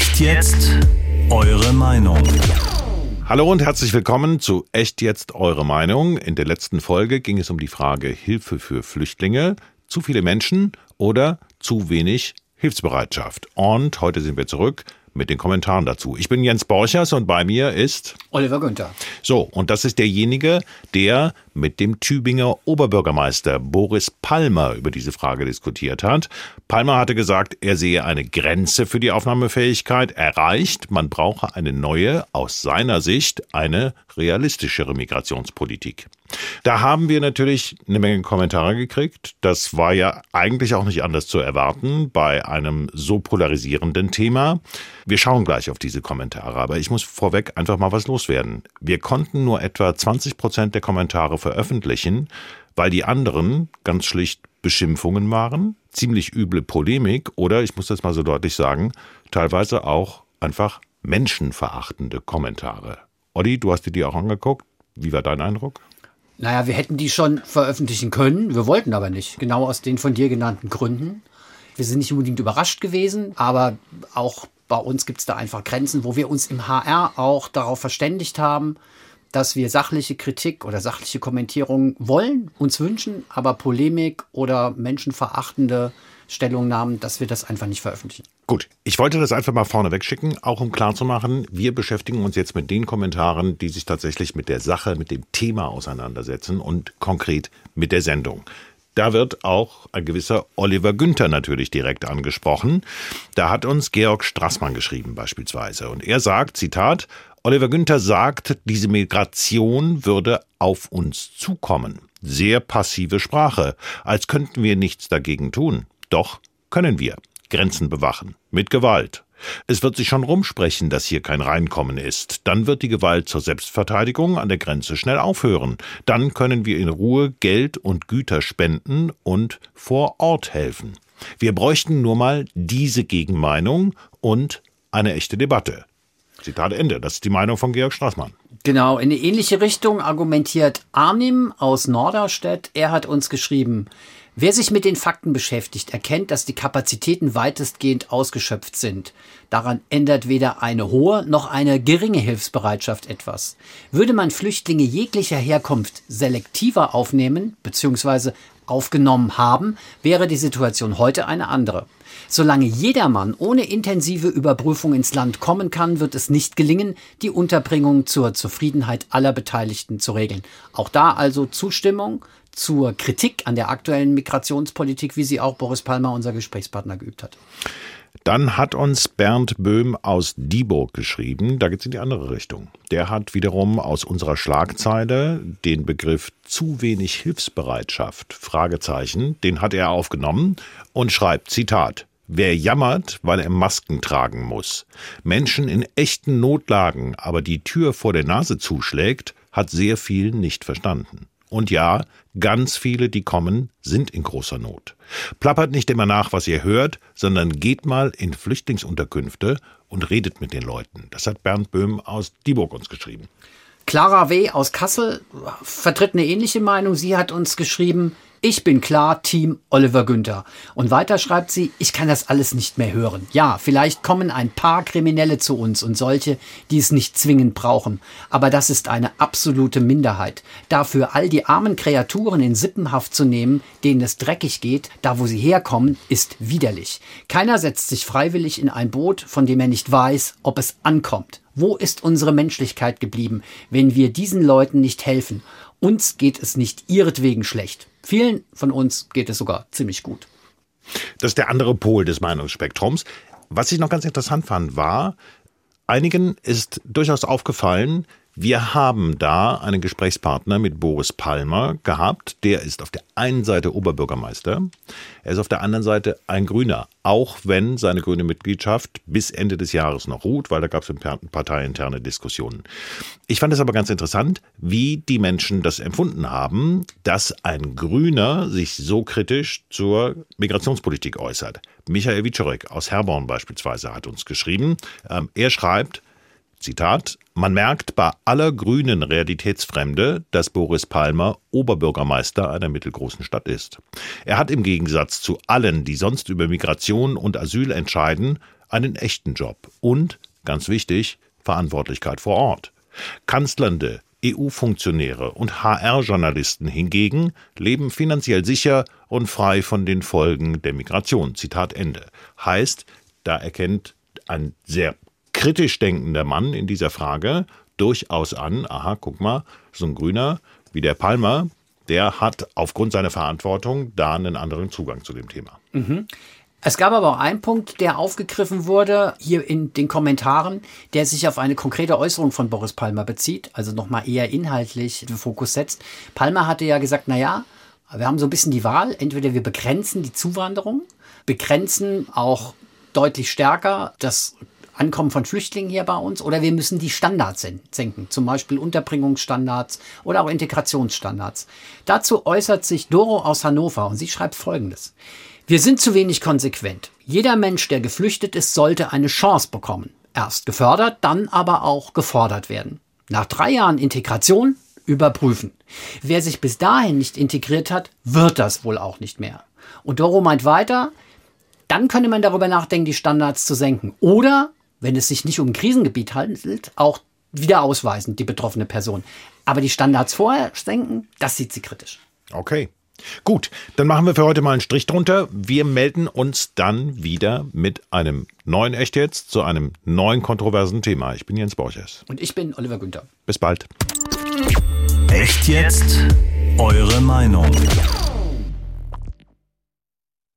Echt jetzt? Eure Meinung. Hallo und herzlich willkommen zu Echt jetzt eure Meinung. In der letzten Folge ging es um die Frage Hilfe für Flüchtlinge, zu viele Menschen oder zu wenig Hilfsbereitschaft. Und heute sind wir zurück mit den Kommentaren dazu. Ich bin Jens Borchers und bei mir ist Oliver Günther. So, und das ist derjenige, der mit dem Tübinger Oberbürgermeister Boris Palmer über diese Frage diskutiert hat. Palmer hatte gesagt, er sehe eine Grenze für die Aufnahmefähigkeit erreicht. Man brauche eine neue, aus seiner Sicht eine realistischere Migrationspolitik. Da haben wir natürlich eine Menge Kommentare gekriegt. Das war ja eigentlich auch nicht anders zu erwarten bei einem so polarisierenden Thema. Wir schauen gleich auf diese Kommentare, aber ich muss vorweg einfach mal was loswerden. Wir konnten nur etwa 20 Prozent der Kommentare veröffentlichen, weil die anderen ganz schlicht Beschimpfungen waren, ziemlich üble Polemik oder, ich muss das mal so deutlich sagen, teilweise auch einfach menschenverachtende Kommentare. Olli, du hast dir die auch angeguckt. Wie war dein Eindruck? Naja, wir hätten die schon veröffentlichen können, wir wollten aber nicht, genau aus den von dir genannten Gründen. Wir sind nicht unbedingt überrascht gewesen, aber auch bei uns gibt es da einfach Grenzen, wo wir uns im HR auch darauf verständigt haben, dass wir sachliche Kritik oder sachliche Kommentierung wollen, uns wünschen, aber Polemik oder menschenverachtende Stellungnahmen, dass wir das einfach nicht veröffentlichen. Gut, ich wollte das einfach mal vorneweg schicken, auch um klarzumachen, wir beschäftigen uns jetzt mit den Kommentaren, die sich tatsächlich mit der Sache, mit dem Thema auseinandersetzen und konkret mit der Sendung. Da wird auch ein gewisser Oliver Günther natürlich direkt angesprochen. Da hat uns Georg Strassmann geschrieben beispielsweise. Und er sagt, Zitat, Oliver Günther sagt, diese Migration würde auf uns zukommen. Sehr passive Sprache, als könnten wir nichts dagegen tun. Doch können wir. Grenzen bewachen. Mit Gewalt. Es wird sich schon rumsprechen, dass hier kein Reinkommen ist. Dann wird die Gewalt zur Selbstverteidigung an der Grenze schnell aufhören. Dann können wir in Ruhe Geld und Güter spenden und vor Ort helfen. Wir bräuchten nur mal diese Gegenmeinung und eine echte Debatte. Zitat Ende. Das ist die Meinung von Georg Straßmann. Genau, in eine ähnliche Richtung argumentiert Arnim aus Norderstedt. Er hat uns geschrieben, Wer sich mit den Fakten beschäftigt, erkennt, dass die Kapazitäten weitestgehend ausgeschöpft sind. Daran ändert weder eine hohe noch eine geringe Hilfsbereitschaft etwas. Würde man Flüchtlinge jeglicher Herkunft selektiver aufnehmen bzw. aufgenommen haben, wäre die Situation heute eine andere. Solange jedermann ohne intensive Überprüfung ins Land kommen kann, wird es nicht gelingen, die Unterbringung zur Zufriedenheit aller Beteiligten zu regeln. Auch da also Zustimmung, zur Kritik an der aktuellen Migrationspolitik, wie sie auch Boris Palmer, unser Gesprächspartner, geübt hat. Dann hat uns Bernd Böhm aus Dieburg geschrieben, da geht es in die andere Richtung. Der hat wiederum aus unserer Schlagzeile den Begriff zu wenig Hilfsbereitschaft, Fragezeichen, den hat er aufgenommen und schreibt, Zitat, Wer jammert, weil er Masken tragen muss. Menschen in echten Notlagen aber die Tür vor der Nase zuschlägt, hat sehr viel nicht verstanden. Und ja, ganz viele, die kommen, sind in großer Not. Plappert nicht immer nach, was ihr hört, sondern geht mal in Flüchtlingsunterkünfte und redet mit den Leuten. Das hat Bernd Böhm aus Dieburg uns geschrieben. Clara W. aus Kassel vertritt eine ähnliche Meinung. Sie hat uns geschrieben, ich bin klar Team Oliver Günther. Und weiter schreibt sie, ich kann das alles nicht mehr hören. Ja, vielleicht kommen ein paar Kriminelle zu uns und solche, die es nicht zwingend brauchen. Aber das ist eine absolute Minderheit. Dafür all die armen Kreaturen in Sippenhaft zu nehmen, denen es dreckig geht, da wo sie herkommen, ist widerlich. Keiner setzt sich freiwillig in ein Boot, von dem er nicht weiß, ob es ankommt. Wo ist unsere Menschlichkeit geblieben, wenn wir diesen Leuten nicht helfen? Uns geht es nicht ihretwegen schlecht. Vielen von uns geht es sogar ziemlich gut. Das ist der andere Pol des Meinungsspektrums. Was ich noch ganz interessant fand, war, einigen ist durchaus aufgefallen, wir haben da einen Gesprächspartner mit Boris Palmer gehabt. Der ist auf der einen Seite Oberbürgermeister, er ist auf der anderen Seite ein Grüner, auch wenn seine grüne Mitgliedschaft bis Ende des Jahres noch ruht, weil da gab es parteiinterne Diskussionen. Ich fand es aber ganz interessant, wie die Menschen das empfunden haben, dass ein Grüner sich so kritisch zur Migrationspolitik äußert. Michael Wiczorek aus Herborn beispielsweise hat uns geschrieben. Ähm, er schreibt, Zitat, man merkt bei aller grünen Realitätsfremde, dass Boris Palmer Oberbürgermeister einer mittelgroßen Stadt ist. Er hat im Gegensatz zu allen, die sonst über Migration und Asyl entscheiden, einen echten Job und, ganz wichtig, Verantwortlichkeit vor Ort. Kanzlernde, EU-Funktionäre und HR-Journalisten hingegen leben finanziell sicher und frei von den Folgen der Migration. Zitat Ende. Heißt, da erkennt ein sehr kritisch denkender Mann in dieser Frage durchaus an, aha, guck mal, so ein Grüner wie der Palmer, der hat aufgrund seiner Verantwortung da einen anderen Zugang zu dem Thema. Mhm. Es gab aber auch einen Punkt, der aufgegriffen wurde hier in den Kommentaren, der sich auf eine konkrete Äußerung von Boris Palmer bezieht, also nochmal eher inhaltlich den Fokus setzt. Palmer hatte ja gesagt, na ja, wir haben so ein bisschen die Wahl, entweder wir begrenzen die Zuwanderung, begrenzen auch deutlich stärker das Ankommen von Flüchtlingen hier bei uns oder wir müssen die Standards senken, zum Beispiel Unterbringungsstandards oder auch Integrationsstandards. Dazu äußert sich Doro aus Hannover und sie schreibt Folgendes. Wir sind zu wenig konsequent. Jeder Mensch, der geflüchtet ist, sollte eine Chance bekommen. Erst gefördert, dann aber auch gefordert werden. Nach drei Jahren Integration überprüfen. Wer sich bis dahin nicht integriert hat, wird das wohl auch nicht mehr. Und Doro meint weiter, dann könnte man darüber nachdenken, die Standards zu senken. Oder wenn es sich nicht um ein Krisengebiet handelt, auch wieder ausweisen, die betroffene Person. Aber die Standards vorher senken, das sieht sie kritisch. Okay. Gut, dann machen wir für heute mal einen Strich drunter. Wir melden uns dann wieder mit einem neuen Echt jetzt zu einem neuen kontroversen Thema. Ich bin Jens Borchers. Und ich bin Oliver Günther. Bis bald. Echt jetzt? Eure Meinung.